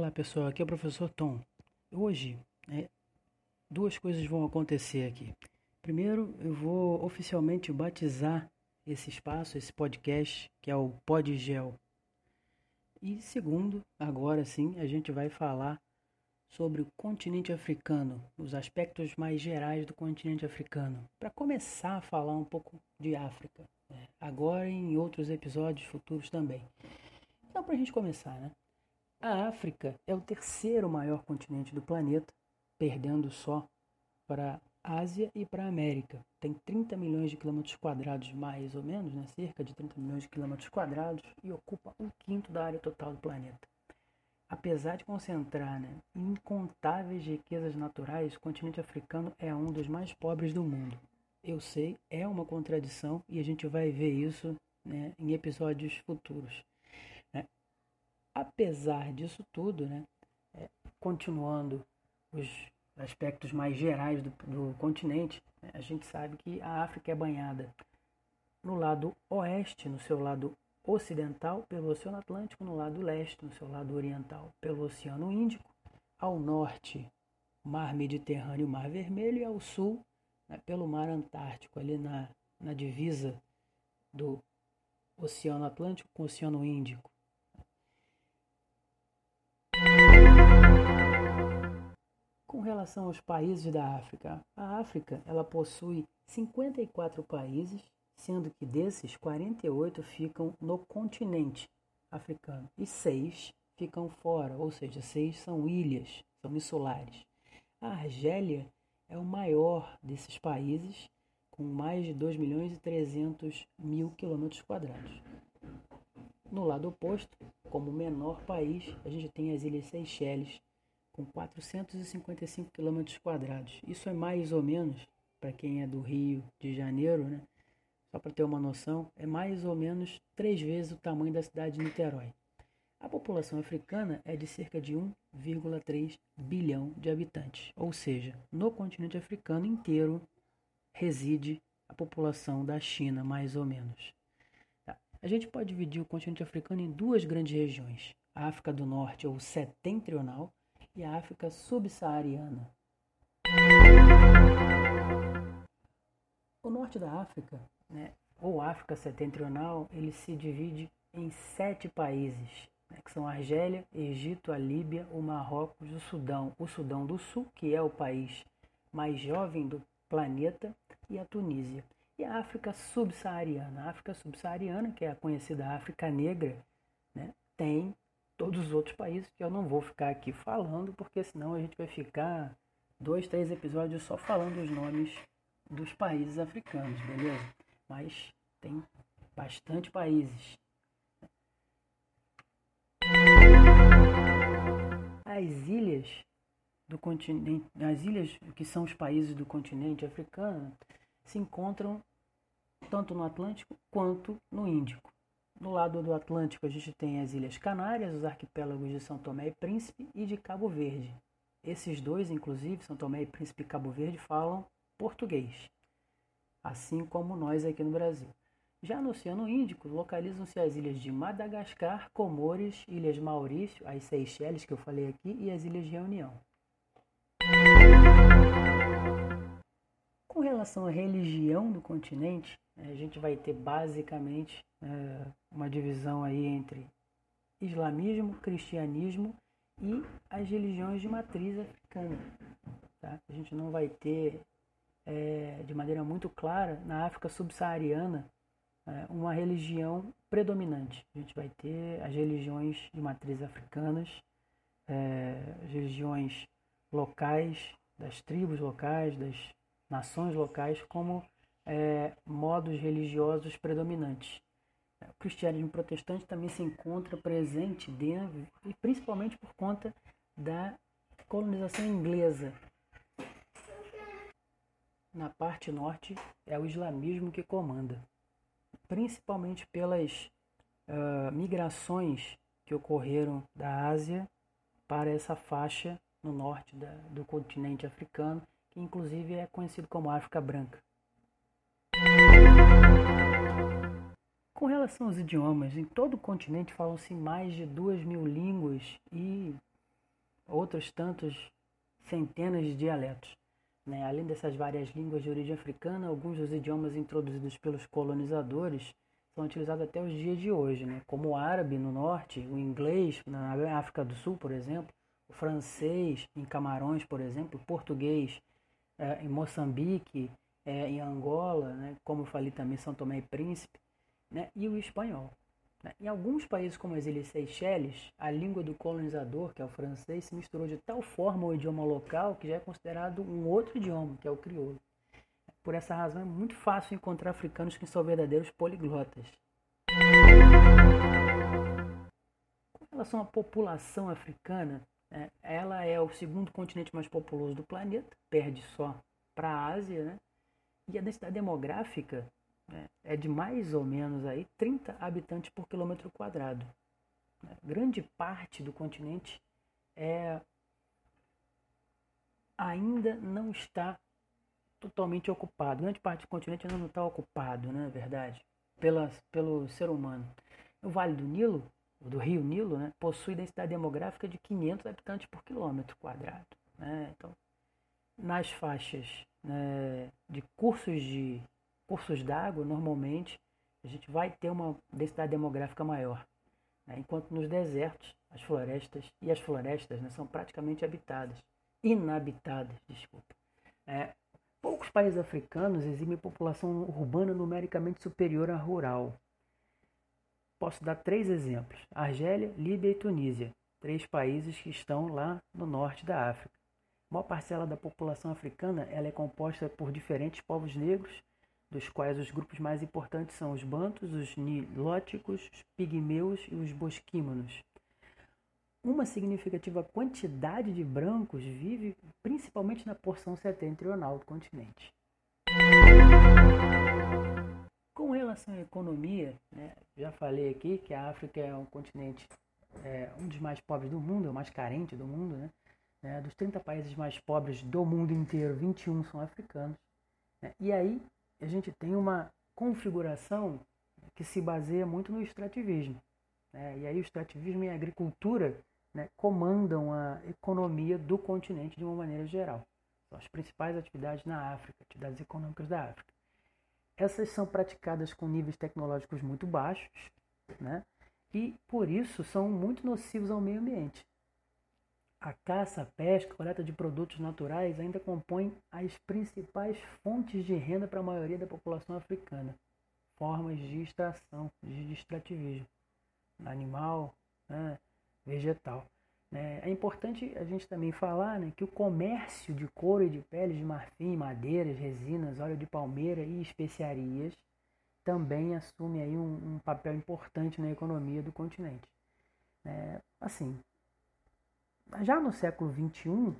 Olá pessoal, aqui é o professor Tom. Hoje, né, duas coisas vão acontecer aqui. Primeiro, eu vou oficialmente batizar esse espaço, esse podcast, que é o Podgel. E segundo, agora sim, a gente vai falar sobre o continente africano, os aspectos mais gerais do continente africano, para começar a falar um pouco de África, né? agora e em outros episódios futuros também. Então, para a gente começar, né? A África é o terceiro maior continente do planeta, perdendo só para a Ásia e para a América. Tem 30 milhões de quilômetros quadrados, mais ou menos, né? cerca de 30 milhões de quilômetros quadrados, e ocupa um quinto da área total do planeta. Apesar de concentrar né, incontáveis riquezas naturais, o continente africano é um dos mais pobres do mundo. Eu sei, é uma contradição e a gente vai ver isso né, em episódios futuros. Apesar disso tudo, né, é, continuando os aspectos mais gerais do, do continente, né, a gente sabe que a África é banhada no lado oeste, no seu lado ocidental pelo Oceano Atlântico, no lado leste, no seu lado oriental, pelo Oceano Índico, ao norte, Mar Mediterrâneo Mar Vermelho, e ao sul, né, pelo Mar Antártico, ali na, na divisa do Oceano Atlântico com o Oceano Índico. Com relação aos países da África, a África ela possui 54 países sendo que desses 48 ficam no continente africano e seis ficam fora, ou seja, seis são ilhas, são insulares. A Argélia é o maior desses países, com mais de 2 milhões e 300 mil quilômetros quadrados. No lado oposto, como menor país, a gente tem as Ilhas Seychelles, com 455 quilômetros quadrados. Isso é mais ou menos, para quem é do Rio de Janeiro, né, só para ter uma noção, é mais ou menos três vezes o tamanho da cidade de Niterói. A população africana é de cerca de 1,3 bilhão de habitantes, ou seja, no continente africano inteiro reside a população da China, mais ou menos. Tá. A gente pode dividir o continente africano em duas grandes regiões: a África do Norte, ou setentrional, e África subsaariana. O norte da África né, ou África Setentrional, ele se divide em sete países, né, que são a Argélia, Egito, a Líbia, o Marrocos, o Sudão, o Sudão do Sul, que é o país mais jovem do planeta, e a Tunísia. E a África subsaariana. A África subsaariana, que é a conhecida África Negra, né, tem todos os outros países que eu não vou ficar aqui falando, porque senão a gente vai ficar dois, três episódios só falando os nomes dos países africanos, beleza? mas tem bastante países. As ilhas do continente, as ilhas que são os países do continente africano se encontram tanto no Atlântico quanto no Índico. No lado do Atlântico a gente tem as Ilhas Canárias, os arquipélagos de São Tomé e Príncipe e de Cabo Verde. Esses dois, inclusive, São Tomé e Príncipe e Cabo Verde, falam português assim como nós aqui no Brasil. Já no Oceano Índico, localizam-se as ilhas de Madagascar, Comores, Ilhas Maurício, as Seychelles que eu falei aqui e as Ilhas de Reunião. Com relação à religião do continente, a gente vai ter basicamente é, uma divisão aí entre islamismo, cristianismo e as religiões de matriz africana. Tá? A gente não vai ter é, de maneira muito clara na África subsaariana é, uma religião predominante. A gente vai ter as religiões de matriz africanas, é, as religiões locais, das tribos locais, das nações locais, como é, modos religiosos predominantes. O cristianismo protestante também se encontra presente dentro, e principalmente por conta da colonização inglesa na parte norte é o islamismo que comanda, principalmente pelas uh, migrações que ocorreram da Ásia para essa faixa no norte da, do continente africano, que inclusive é conhecido como África Branca. Com relação aos idiomas, em todo o continente falam-se mais de duas mil línguas e outros tantos centenas de dialetos. Né? Além dessas várias línguas de origem africana, alguns dos idiomas introduzidos pelos colonizadores são utilizados até os dias de hoje, né? como o árabe no norte, o inglês na África do Sul, por exemplo, o francês em Camarões, por exemplo, o português é, em Moçambique, é, em Angola, né? como eu falei também, São Tomé e Príncipe, né? e o espanhol. Né? Em alguns países como as Ilhas Seychelles, a língua do colonizador, que é o francês, se misturou de tal forma ao idioma local que já é considerado um outro idioma, que é o crioulo. Por essa razão é muito fácil encontrar africanos que são verdadeiros poliglotas. Com relação à população africana, né, ela é o segundo continente mais populoso do planeta, perde só para a Ásia, né? e a densidade demográfica né, é de mais ou menos aí 30 habitantes por quilômetro quadrado. Né. Grande parte do continente é ainda não está totalmente ocupado. Grande parte do continente ainda não está ocupado, né, verdade, pela, pelo ser humano. O Vale do Nilo, do Rio Nilo, né, possui densidade demográfica de 500 habitantes por quilômetro quadrado. Né? Então, nas faixas né, de cursos de cursos d'água, normalmente a gente vai ter uma densidade demográfica maior, né? enquanto nos desertos as florestas e as florestas né, são praticamente habitadas, inabitadas, desculpa. É, Poucos países africanos exibem população urbana numericamente superior à rural. Posso dar três exemplos: Argélia, Líbia e Tunísia, três países que estão lá no norte da África. A maior parcela da população africana ela é composta por diferentes povos negros, dos quais os grupos mais importantes são os bantos, os nilóticos, os pigmeus e os bosquímanos. Uma significativa quantidade de brancos vive principalmente na porção setentrional do continente. Relação à economia, né, já falei aqui que a África é um continente, é, um dos mais pobres do mundo, é o mais carente do mundo. Né? É, dos 30 países mais pobres do mundo inteiro, 21 são africanos. Né? E aí a gente tem uma configuração que se baseia muito no extrativismo. Né? E aí o extrativismo e a agricultura né, comandam a economia do continente de uma maneira geral. São as principais atividades na África, atividades econômicas da África. Essas são praticadas com níveis tecnológicos muito baixos, né, e por isso são muito nocivos ao meio ambiente. A caça, a pesca, a coleta de produtos naturais ainda compõem as principais fontes de renda para a maioria da população africana. Formas de extração, de extrativismo. Animal, né, vegetal. É, é importante a gente também falar né, que o comércio de couro e de peles de marfim, madeiras, resinas, óleo de palmeira e especiarias também assume aí um, um papel importante na economia do continente. É, assim, já no século XXI,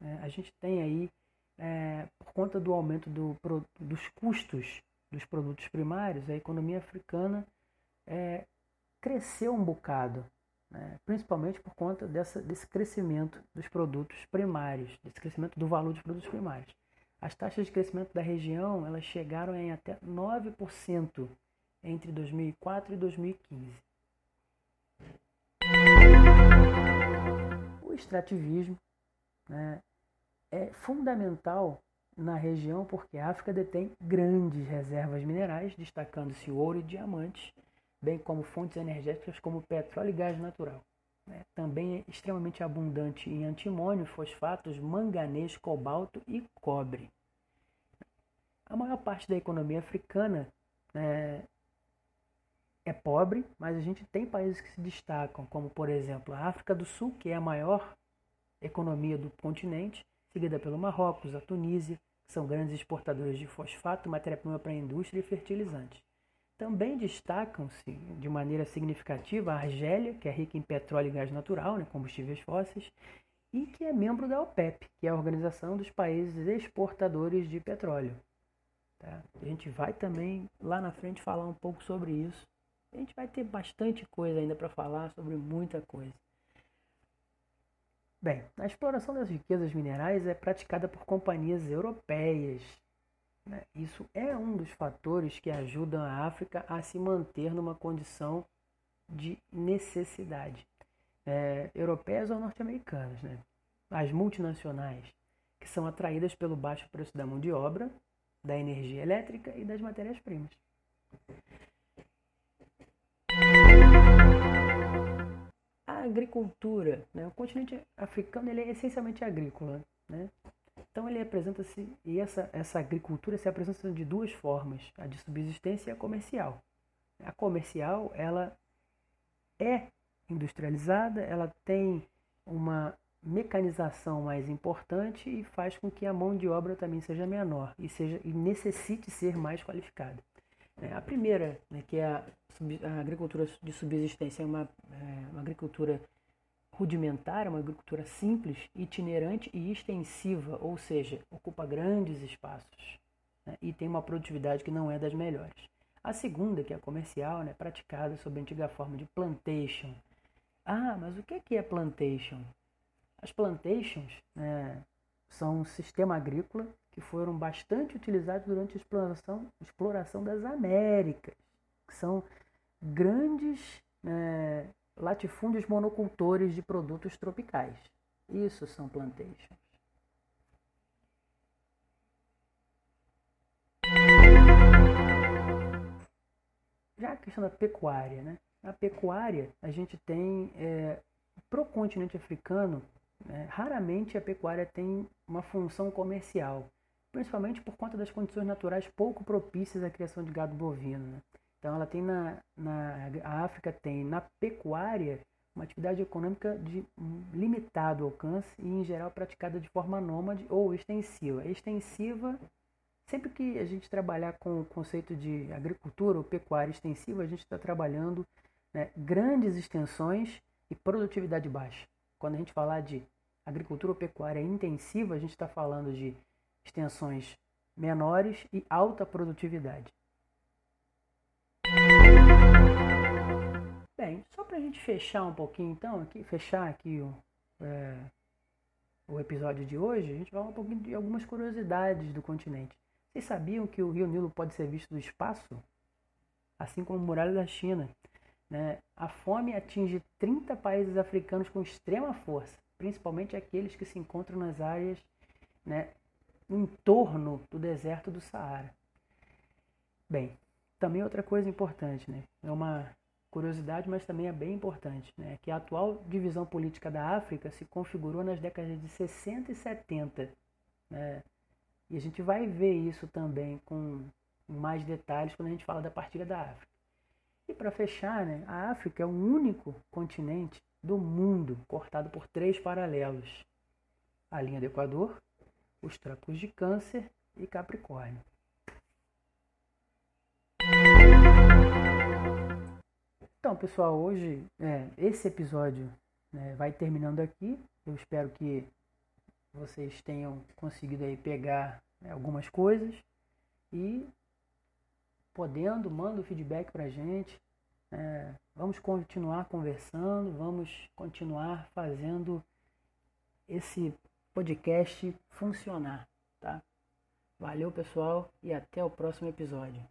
é, a gente tem aí, é, por conta do aumento do, dos custos dos produtos primários, a economia africana é, cresceu um bocado né? principalmente por conta dessa, desse crescimento dos produtos primários, desse crescimento do valor dos produtos primários. As taxas de crescimento da região elas chegaram em até 9% entre 2004 e 2015. O extrativismo né, é fundamental na região porque a África detém grandes reservas minerais, destacando-se ouro e diamantes, bem como fontes energéticas como petróleo e gás natural. Né? Também é extremamente abundante em antimônio, fosfatos, manganês, cobalto e cobre. A maior parte da economia africana né, é pobre, mas a gente tem países que se destacam, como por exemplo a África do Sul, que é a maior economia do continente, seguida pelo Marrocos, a Tunísia, que são grandes exportadores de fosfato, matéria-prima para a indústria e fertilizantes. Também destacam-se de maneira significativa a Argélia, que é rica em petróleo e gás natural, né, combustíveis fósseis, e que é membro da OPEP, que é a Organização dos Países Exportadores de Petróleo. Tá? A gente vai também lá na frente falar um pouco sobre isso. A gente vai ter bastante coisa ainda para falar sobre muita coisa. Bem, a exploração das riquezas minerais é praticada por companhias europeias? Isso é um dos fatores que ajudam a África a se manter numa condição de necessidade. é, europeias ou norte-americanas, né? As multinacionais, que são atraídas pelo baixo preço da mão de obra, da energia elétrica e das matérias-primas. A agricultura, né? o continente africano ele é essencialmente agrícola, né? Então ele apresenta-se e essa essa agricultura se apresenta de duas formas, a de subsistência e a comercial. A comercial ela é industrializada, ela tem uma mecanização mais importante e faz com que a mão de obra também seja menor e seja e necessite ser mais qualificada. É, a primeira, né, que é a, a, agricultura de subsistência, é uma, é uma agricultura rudimentar, uma agricultura simples, itinerante e extensiva, ou seja, ocupa grandes espaços né, e tem uma produtividade que não é das melhores. A segunda, que é a comercial, né, praticada sob a antiga forma de plantation. Ah, mas o que é plantation? As plantations né, são um sistema agrícola que foram bastante utilizados durante a exploração, exploração das Américas, que são grandes né, latifúndios monocultores de produtos tropicais. Isso são plantations. Já a questão da pecuária, né? Na pecuária, a gente tem, é, pro continente africano, é, raramente a pecuária tem uma função comercial, principalmente por conta das condições naturais pouco propícias à criação de gado bovino. Né? Então ela tem na, na a África tem na pecuária uma atividade econômica de limitado alcance e em geral praticada de forma nômade ou extensiva. Extensiva, sempre que a gente trabalhar com o conceito de agricultura ou pecuária extensiva, a gente está trabalhando né, grandes extensões e produtividade baixa. Quando a gente falar de agricultura ou pecuária intensiva, a gente está falando de extensões menores e alta produtividade. Bem, só para a gente fechar um pouquinho então, aqui, fechar aqui o, é, o episódio de hoje, a gente vai falar um pouquinho de algumas curiosidades do continente. Vocês sabiam que o rio Nilo pode ser visto do espaço? Assim como a muralha da China. Né? A fome atinge 30 países africanos com extrema força, principalmente aqueles que se encontram nas áreas né, em torno do deserto do Saara. Bem, também outra coisa importante, né? É uma curiosidade, mas também é bem importante, né, que a atual divisão política da África se configurou nas décadas de 60 e 70. Né, e a gente vai ver isso também com mais detalhes quando a gente fala da partilha da África. E para fechar, né, a África é o único continente do mundo cortado por três paralelos: a linha do Equador, os trópicos de Câncer e Capricórnio. Então, pessoal, hoje é, esse episódio né, vai terminando aqui. Eu espero que vocês tenham conseguido aí pegar né, algumas coisas e podendo, manda o feedback para a gente. É, vamos continuar conversando, vamos continuar fazendo esse podcast funcionar, tá? Valeu, pessoal, e até o próximo episódio.